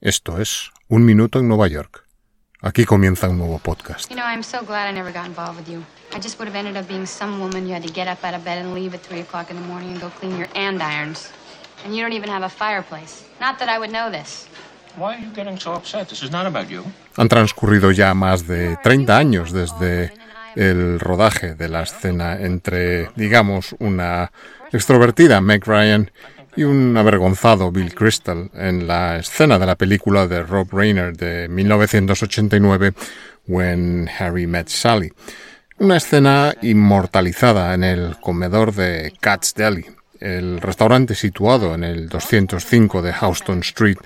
Esto es Un Minuto en Nueva York. Aquí comienza un nuevo podcast. You know, I'm so glad I never got involved with you. I just would have ended up being some woman you had to get up out of bed and leave at 3 o'clock in the morning and go clean your andirons. And you don't even have a fireplace. Not that I would know this. Why are you getting so upset? This is not about you. Han transcurrido ya más de 30 años desde el rodaje de la escena entre, digamos, una extrovertida Meg Ryan y un avergonzado Bill Crystal en la escena de la película de Rob Reiner de 1989, When Harry Met Sally. Una escena inmortalizada en el comedor de Cat's Deli, el restaurante situado en el 205 de Houston Street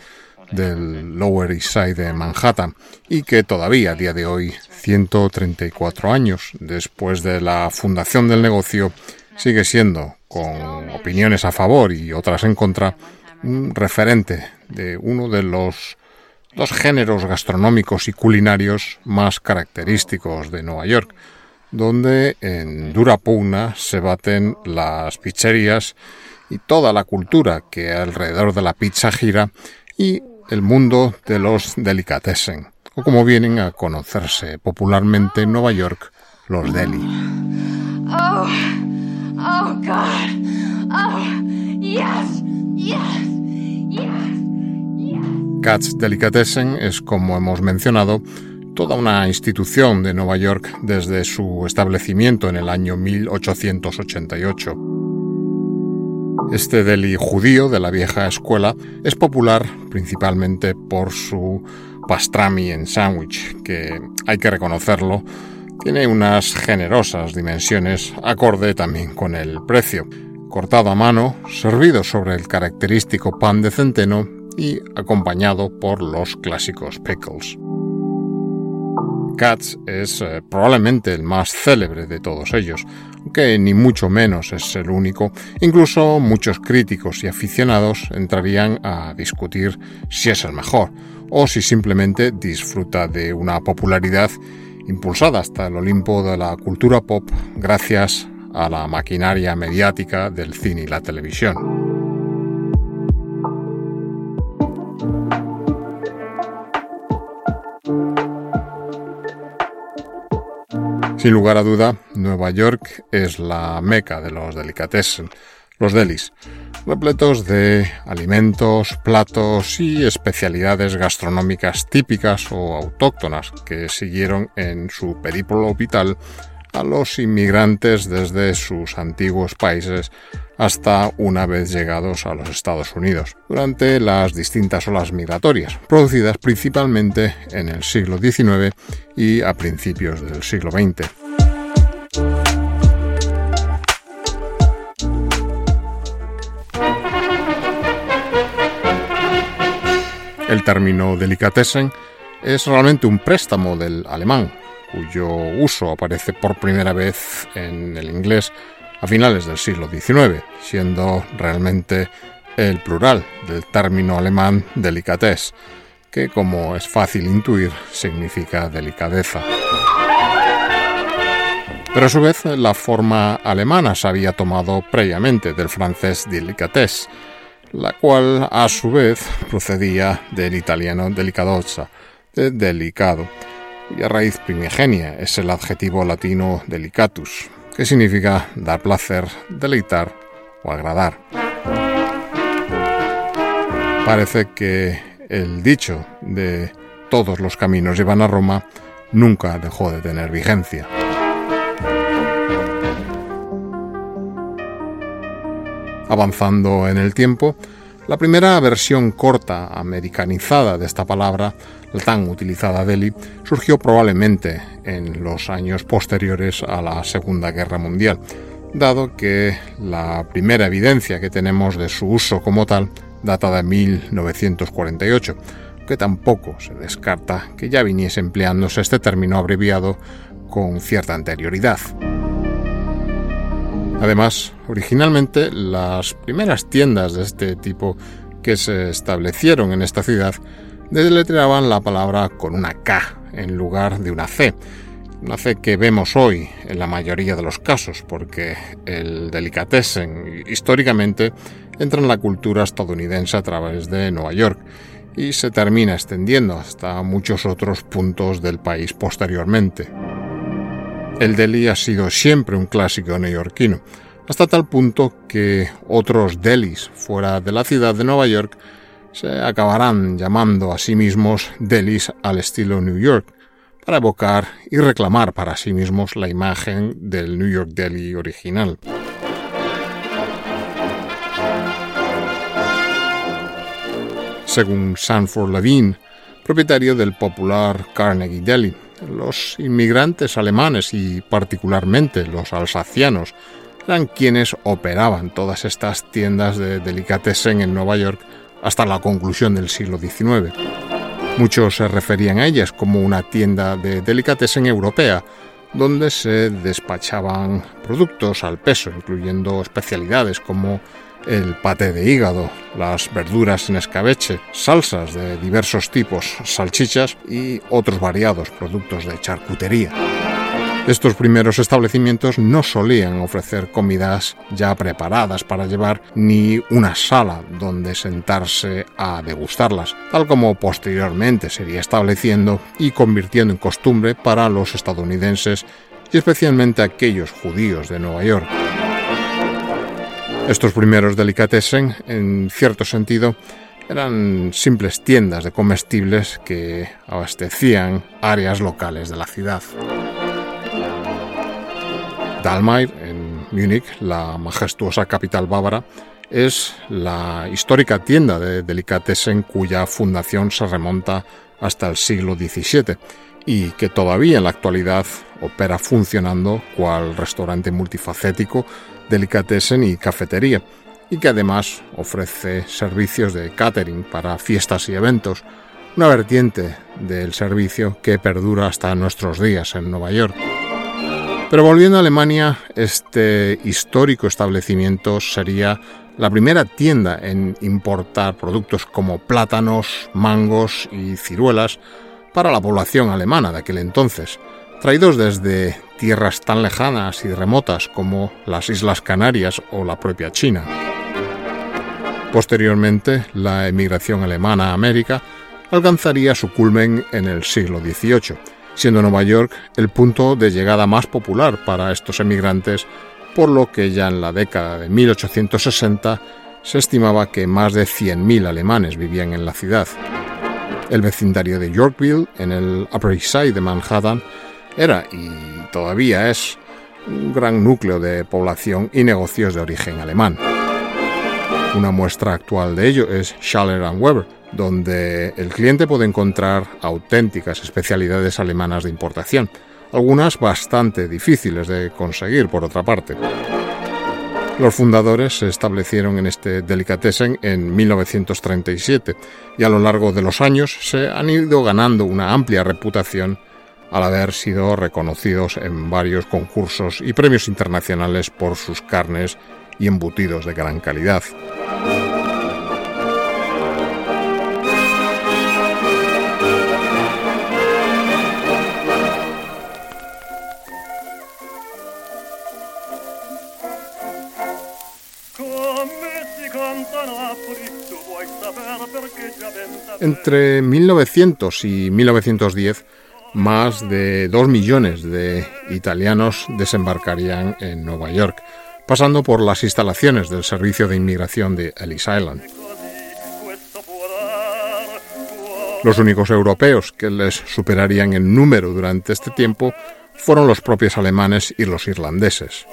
del Lower East Side de Manhattan y que todavía a día de hoy, 134 años después de la fundación del negocio, sigue siendo, con opiniones a favor y otras en contra, un referente de uno de los dos géneros gastronómicos y culinarios más característicos de Nueva York, donde en dura pugna se baten las pizzerías y toda la cultura que alrededor de la pizza gira y el mundo de los delicatessen, o como vienen a conocerse popularmente en Nueva York, los deli. Oh, oh, God. Oh, yes, yes, yes. Katz Delicatessen es, como hemos mencionado, toda una institución de Nueva York desde su establecimiento en el año 1888. Este deli judío de la vieja escuela es popular principalmente por su pastrami en sándwich, que hay que reconocerlo, tiene unas generosas dimensiones acorde también con el precio. Cortado a mano, servido sobre el característico pan de centeno y acompañado por los clásicos pickles. Katz es eh, probablemente el más célebre de todos ellos, aunque ni mucho menos es el único. Incluso muchos críticos y aficionados entrarían a discutir si es el mejor o si simplemente disfruta de una popularidad impulsada hasta el Olimpo de la cultura pop gracias a la maquinaria mediática del cine y la televisión. Sin lugar a duda, Nueva York es la meca de los delicatessen, los delis, repletos de alimentos, platos y especialidades gastronómicas típicas o autóctonas que siguieron en su periplo vital a los inmigrantes desde sus antiguos países hasta una vez llegados a los Estados Unidos, durante las distintas olas migratorias, producidas principalmente en el siglo XIX y a principios del siglo XX. El término delicatessen es realmente un préstamo del alemán, cuyo uso aparece por primera vez en el inglés a finales del siglo XIX, siendo realmente el plural del término alemán delicatesse, que como es fácil intuir significa delicadeza. Pero a su vez la forma alemana se había tomado previamente del francés delicatesse, la cual a su vez procedía del italiano delicadosa, de delicado, cuya raíz primigenia es el adjetivo latino delicatus, que significa dar placer, deleitar o agradar. Parece que el dicho de todos los caminos llevan a Roma nunca dejó de tener vigencia. Avanzando en el tiempo, la primera versión corta americanizada de esta palabra, la tan utilizada deli, surgió probablemente en los años posteriores a la Segunda Guerra Mundial, dado que la primera evidencia que tenemos de su uso como tal data de 1948, aunque tampoco se descarta que ya viniese empleándose este término abreviado con cierta anterioridad. Además, originalmente las primeras tiendas de este tipo que se establecieron en esta ciudad deletreaban la palabra con una K en lugar de una C, una C que vemos hoy en la mayoría de los casos, porque el delicatessen históricamente entra en la cultura estadounidense a través de Nueva York y se termina extendiendo hasta muchos otros puntos del país posteriormente. El deli ha sido siempre un clásico neoyorquino, hasta tal punto que otros delis fuera de la ciudad de Nueva York se acabarán llamando a sí mismos delis al estilo New York, para evocar y reclamar para sí mismos la imagen del New York Deli original. Según Sanford Levine, propietario del popular Carnegie Deli, los inmigrantes alemanes y particularmente los alsacianos eran quienes operaban todas estas tiendas de delicatessen en Nueva York hasta la conclusión del siglo XIX. Muchos se referían a ellas como una tienda de delicatessen europea, donde se despachaban productos al peso, incluyendo especialidades como el pate de hígado, las verduras en escabeche, salsas de diversos tipos, salchichas y otros variados productos de charcutería. Estos primeros establecimientos no solían ofrecer comidas ya preparadas para llevar ni una sala donde sentarse a degustarlas, tal como posteriormente sería estableciendo y convirtiendo en costumbre para los estadounidenses y especialmente aquellos judíos de Nueva York. Estos primeros delicatessen, en cierto sentido, eran simples tiendas de comestibles que abastecían áreas locales de la ciudad. Dalmair, en Múnich, la majestuosa capital bávara, es la histórica tienda de delicatessen cuya fundación se remonta hasta el siglo XVII y que todavía en la actualidad opera funcionando cual restaurante multifacético, delicatessen y cafetería, y que además ofrece servicios de catering para fiestas y eventos, una vertiente del servicio que perdura hasta nuestros días en Nueva York. Pero volviendo a Alemania, este histórico establecimiento sería la primera tienda en importar productos como plátanos, mangos y ciruelas para la población alemana de aquel entonces, traídos desde tierras tan lejanas y remotas como las Islas Canarias o la propia China. Posteriormente, la emigración alemana a América alcanzaría su culmen en el siglo XVIII, siendo Nueva York el punto de llegada más popular para estos emigrantes, por lo que ya en la década de 1860 se estimaba que más de 100.000 alemanes vivían en la ciudad. El vecindario de Yorkville, en el Upper East Side de Manhattan, era y todavía es un gran núcleo de población y negocios de origen alemán. Una muestra actual de ello es Schaller Weber, donde el cliente puede encontrar auténticas especialidades alemanas de importación, algunas bastante difíciles de conseguir por otra parte. Los fundadores se establecieron en este delicatessen en 1937 y a lo largo de los años se han ido ganando una amplia reputación al haber sido reconocidos en varios concursos y premios internacionales por sus carnes y embutidos de gran calidad. Entre 1900 y 1910, más de dos millones de italianos desembarcarían en Nueva York, pasando por las instalaciones del Servicio de Inmigración de Ellis Island. Los únicos europeos que les superarían en número durante este tiempo fueron los propios alemanes y los irlandeses.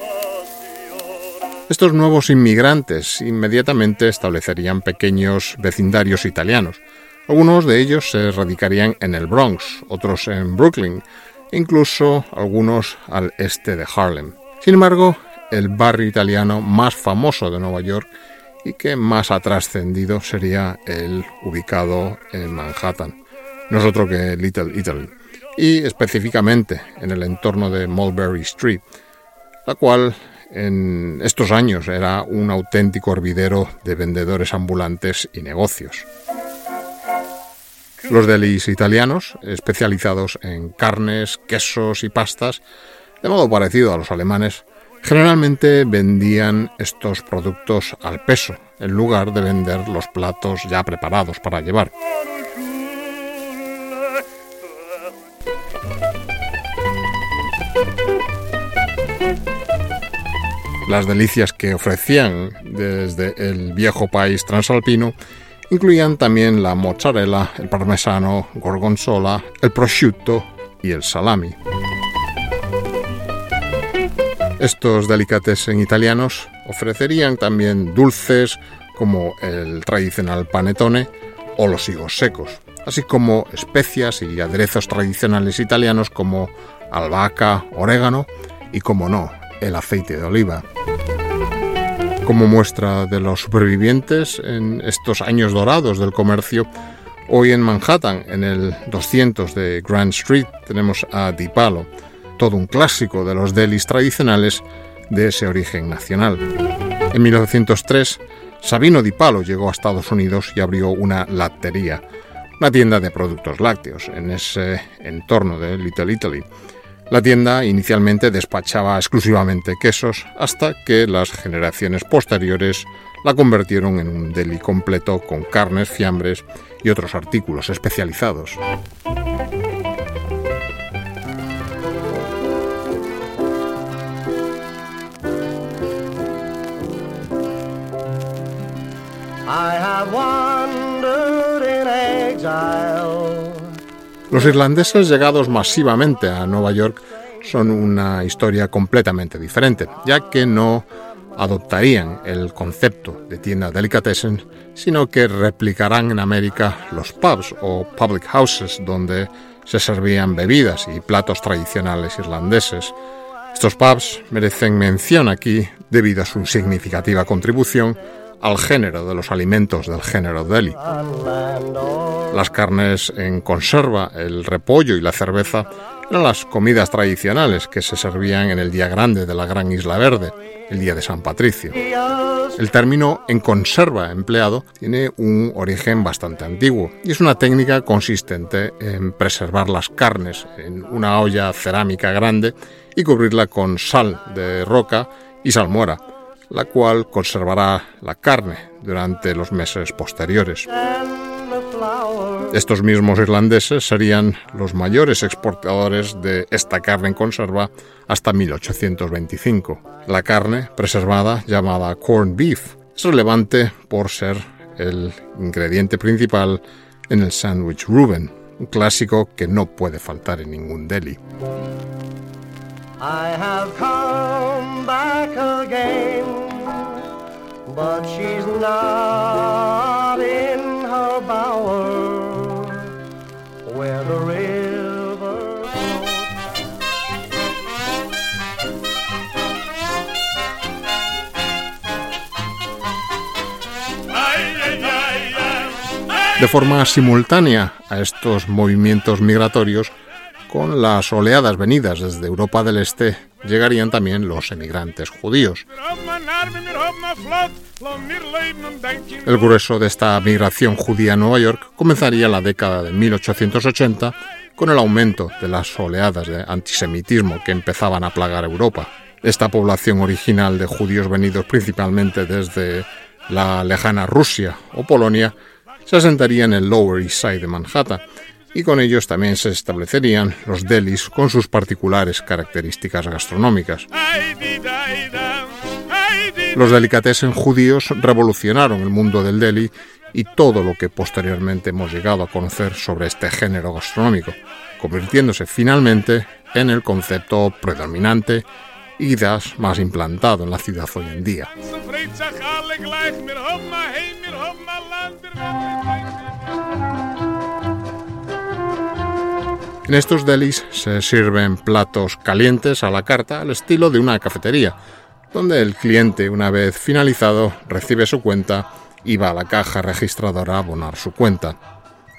Estos nuevos inmigrantes inmediatamente establecerían pequeños vecindarios italianos. Algunos de ellos se radicarían en el Bronx, otros en Brooklyn, incluso algunos al este de Harlem. Sin embargo, el barrio italiano más famoso de Nueva York y que más ha trascendido sería el ubicado en Manhattan, no es otro que Little Italy, y específicamente en el entorno de Mulberry Street, la cual en estos años era un auténtico hervidero de vendedores ambulantes y negocios. Los delis italianos, especializados en carnes, quesos y pastas, de modo parecido a los alemanes, generalmente vendían estos productos al peso, en lugar de vender los platos ya preparados para llevar. Las delicias que ofrecían desde el viejo país transalpino incluían también la mozzarella, el parmesano, gorgonzola, el prosciutto y el salami. Estos delicatessen italianos ofrecerían también dulces como el tradicional panetone o los higos secos, así como especias y aderezos tradicionales italianos como albahaca, orégano y, como no, el aceite de oliva. Como muestra de los supervivientes en estos años dorados del comercio, hoy en Manhattan, en el 200 de Grand Street, tenemos a Dipalo, todo un clásico de los delis tradicionales de ese origen nacional. En 1903, Sabino Dipalo llegó a Estados Unidos y abrió una lattería, una tienda de productos lácteos en ese entorno de Little Italy. La tienda inicialmente despachaba exclusivamente quesos hasta que las generaciones posteriores la convirtieron en un deli completo con carnes, fiambres y otros artículos especializados. Los irlandeses llegados masivamente a Nueva York son una historia completamente diferente, ya que no adoptarían el concepto de tienda delicatessen, sino que replicarán en América los pubs o public houses donde se servían bebidas y platos tradicionales irlandeses. Estos pubs merecen mención aquí debido a su significativa contribución al género de los alimentos del género deli. Las carnes en conserva, el repollo y la cerveza eran las comidas tradicionales que se servían en el día grande de la Gran Isla Verde, el día de San Patricio. El término en conserva empleado tiene un origen bastante antiguo y es una técnica consistente en preservar las carnes en una olla cerámica grande y cubrirla con sal de roca y salmuera la cual conservará la carne durante los meses posteriores. Estos mismos irlandeses serían los mayores exportadores de esta carne en conserva hasta 1825. La carne preservada, llamada corn beef, es relevante por ser el ingrediente principal en el sándwich Reuben, un clásico que no puede faltar en ningún deli. But she's not in her bower where the river De forma simultánea a estos movimientos migratorios, con las oleadas venidas desde Europa del Este llegarían también los emigrantes judíos. El grueso de esta migración judía a Nueva York comenzaría en la década de 1880 con el aumento de las oleadas de antisemitismo que empezaban a plagar Europa. Esta población original de judíos venidos principalmente desde la lejana Rusia o Polonia se asentaría en el Lower East Side de Manhattan y con ellos también se establecerían los delis con sus particulares características gastronómicas. Los delicatessen judíos revolucionaron el mundo del deli y todo lo que posteriormente hemos llegado a conocer sobre este género gastronómico, convirtiéndose finalmente en el concepto predominante y quizás más implantado en la ciudad hoy en día. En estos delis se sirven platos calientes a la carta al estilo de una cafetería, donde el cliente, una vez finalizado, recibe su cuenta y va a la caja registradora a abonar su cuenta.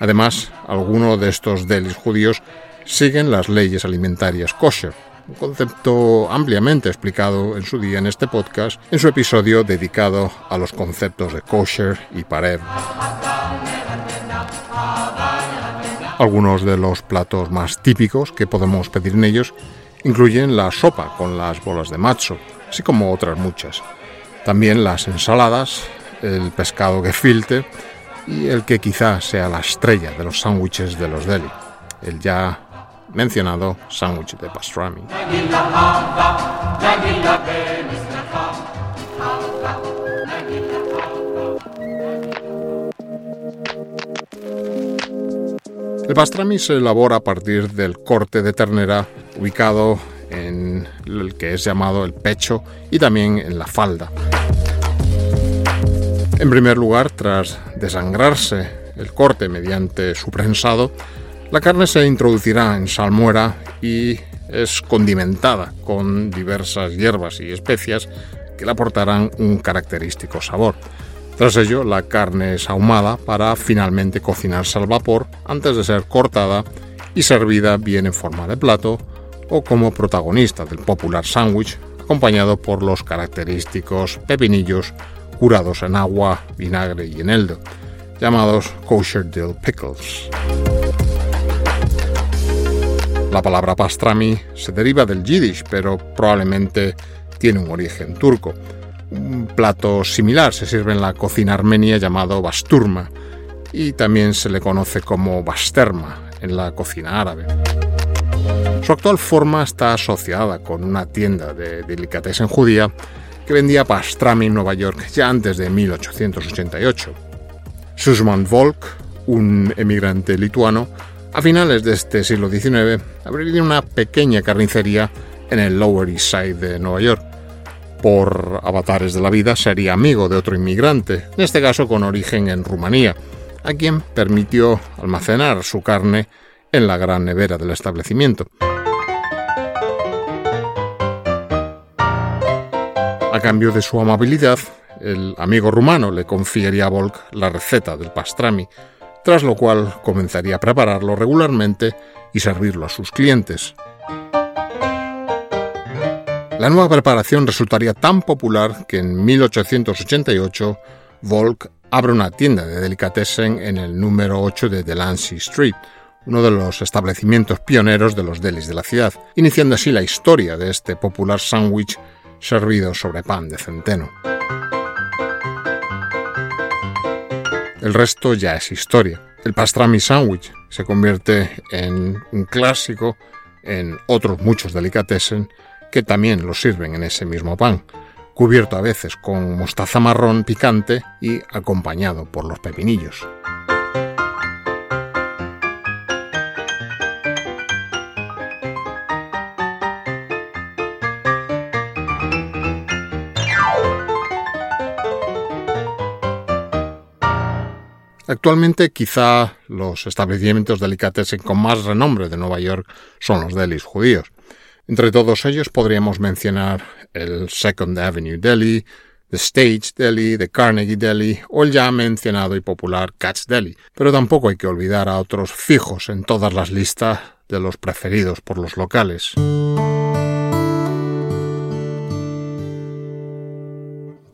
Además, algunos de estos delis judíos siguen las leyes alimentarias kosher, un concepto ampliamente explicado en su día en este podcast, en su episodio dedicado a los conceptos de kosher y pared. Algunos de los platos más típicos que podemos pedir en ellos incluyen la sopa con las bolas de macho, así como otras muchas. También las ensaladas, el pescado gefilte y el que quizá sea la estrella de los sándwiches de los deli, el ya mencionado sándwich de pastrami. El pastrami se elabora a partir del corte de ternera ubicado en el que es llamado el pecho y también en la falda. En primer lugar, tras desangrarse el corte mediante su prensado, la carne se introducirá en salmuera y es condimentada con diversas hierbas y especias que le aportarán un característico sabor. Tras ello, la carne es ahumada para finalmente cocinarse al vapor antes de ser cortada y servida bien en forma de plato o como protagonista del popular sándwich, acompañado por los característicos pepinillos curados en agua, vinagre y eneldo, llamados kosher dill pickles. La palabra pastrami se deriva del yiddish, pero probablemente tiene un origen turco. Un plato similar se sirve en la cocina armenia llamado basturma y también se le conoce como basterma en la cocina árabe. Su actual forma está asociada con una tienda de delicatessen judía que vendía pastrami en Nueva York ya antes de 1888. Susman Volk, un emigrante lituano, a finales de este siglo XIX abriría una pequeña carnicería en el Lower East Side de Nueva York. Por avatares de la vida sería amigo de otro inmigrante, en este caso con origen en Rumanía, a quien permitió almacenar su carne en la gran nevera del establecimiento. A cambio de su amabilidad, el amigo rumano le confiaría a Volk la receta del pastrami, tras lo cual comenzaría a prepararlo regularmente y servirlo a sus clientes. La nueva preparación resultaría tan popular que en 1888 Volk abre una tienda de delicatessen en el número 8 de Delancey Street, uno de los establecimientos pioneros de los delis de la ciudad, iniciando así la historia de este popular sándwich servido sobre pan de centeno. El resto ya es historia. El pastrami sandwich se convierte en un clásico en otros muchos delicatessen que también lo sirven en ese mismo pan, cubierto a veces con mostaza marrón picante y acompañado por los pepinillos. Actualmente quizá los establecimientos delicatessen con más renombre de Nueva York son los delis judíos. Entre todos ellos podríamos mencionar el Second Avenue Deli, The Stage Deli, The Carnegie Deli o el ya mencionado y popular Catch Deli. Pero tampoco hay que olvidar a otros fijos en todas las listas de los preferidos por los locales.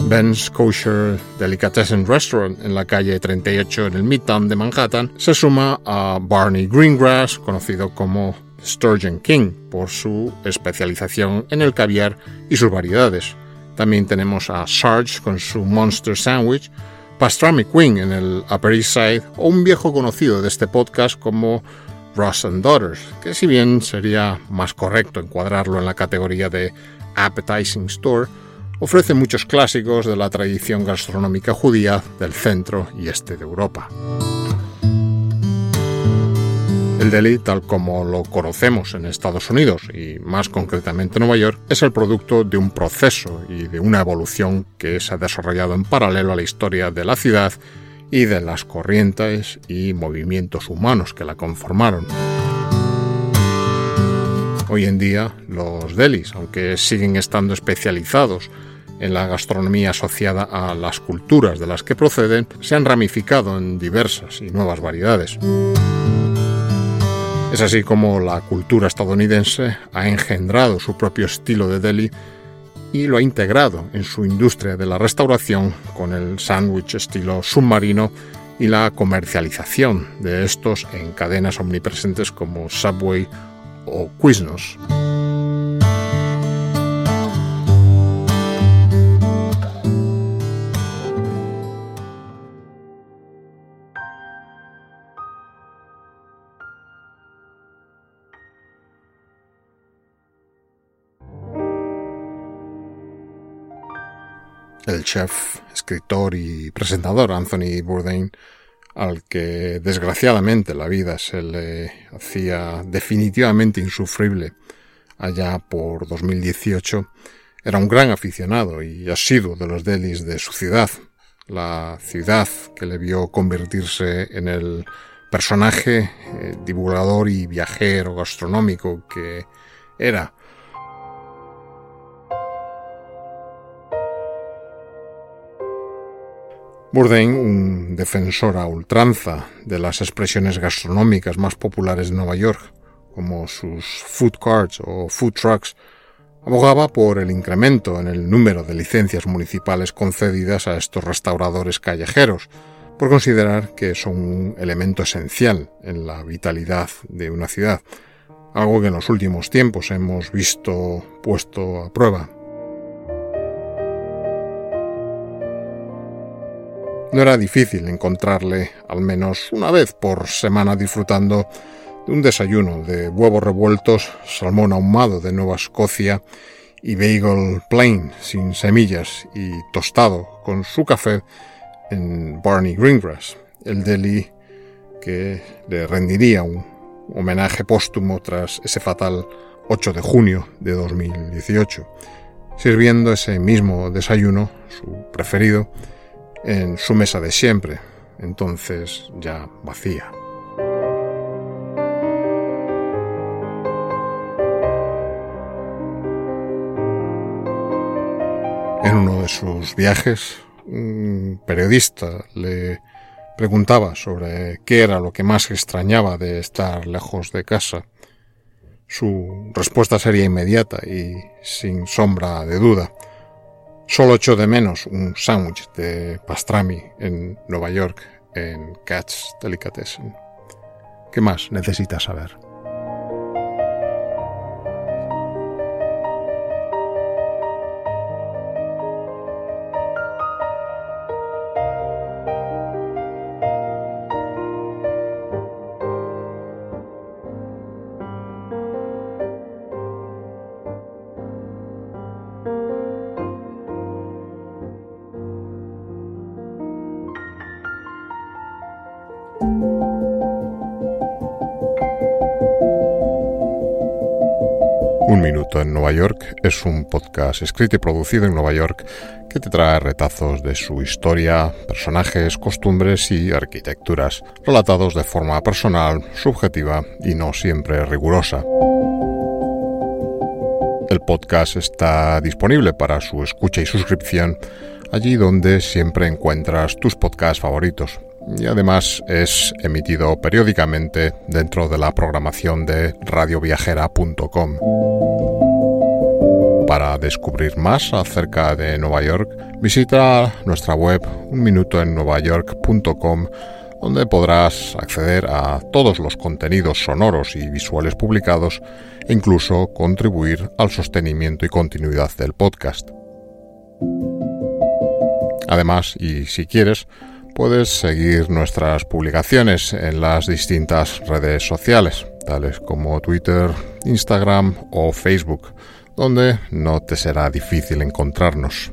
Ben's Kosher Delicatessen Restaurant en la calle 38 en el Midtown de Manhattan se suma a Barney Greengrass, conocido como Sturgeon King, por su especialización en el caviar y sus variedades. También tenemos a Sarge con su Monster Sandwich, Pastrami Queen en el Upper East Side o un viejo conocido de este podcast como Ross and Daughters, que si bien sería más correcto encuadrarlo en la categoría de Appetizing Store, ofrece muchos clásicos de la tradición gastronómica judía del centro y este de Europa. El deli, tal como lo conocemos en Estados Unidos y más concretamente en Nueva York, es el producto de un proceso y de una evolución que se ha desarrollado en paralelo a la historia de la ciudad y de las corrientes y movimientos humanos que la conformaron. Hoy en día los delis, aunque siguen estando especializados en la gastronomía asociada a las culturas de las que proceden, se han ramificado en diversas y nuevas variedades. Es así como la cultura estadounidense ha engendrado su propio estilo de deli y lo ha integrado en su industria de la restauración con el sándwich estilo submarino y la comercialización de estos en cadenas omnipresentes como Subway o Quiznos. El chef, escritor y presentador Anthony Bourdain, al que desgraciadamente la vida se le hacía definitivamente insufrible allá por 2018, era un gran aficionado y asiduo de los delis de su ciudad, la ciudad que le vio convertirse en el personaje eh, divulgador y viajero gastronómico que era Bourdain, un defensor a ultranza de las expresiones gastronómicas más populares de Nueva York, como sus food carts o food trucks, abogaba por el incremento en el número de licencias municipales concedidas a estos restauradores callejeros, por considerar que son un elemento esencial en la vitalidad de una ciudad, algo que en los últimos tiempos hemos visto puesto a prueba No era difícil encontrarle al menos una vez por semana disfrutando de un desayuno de huevos revueltos, salmón ahumado de Nueva Escocia y bagel plain sin semillas y tostado con su café en Barney Greengrass, el deli que le rendiría un homenaje póstumo tras ese fatal 8 de junio de 2018, sirviendo ese mismo desayuno, su preferido, en su mesa de siempre, entonces ya vacía. En uno de sus viajes, un periodista le preguntaba sobre qué era lo que más extrañaba de estar lejos de casa. Su respuesta sería inmediata y sin sombra de duda. Solo echo de menos un sándwich de pastrami en Nueva York, en Catch Delicatessen. ¿Qué más necesitas saber? Minuto en Nueva York es un podcast escrito y producido en Nueva York que te trae retazos de su historia, personajes, costumbres y arquitecturas, relatados de forma personal, subjetiva y no siempre rigurosa. El podcast está disponible para su escucha y suscripción allí donde siempre encuentras tus podcasts favoritos y además es emitido periódicamente dentro de la programación de radioviajera.com. Para descubrir más acerca de Nueva York, visita nuestra web unminutoennuevayork.com donde podrás acceder a todos los contenidos sonoros y visuales publicados e incluso contribuir al sostenimiento y continuidad del podcast. Además, y si quieres, puedes seguir nuestras publicaciones en las distintas redes sociales, tales como Twitter, Instagram o Facebook, donde no te será difícil encontrarnos.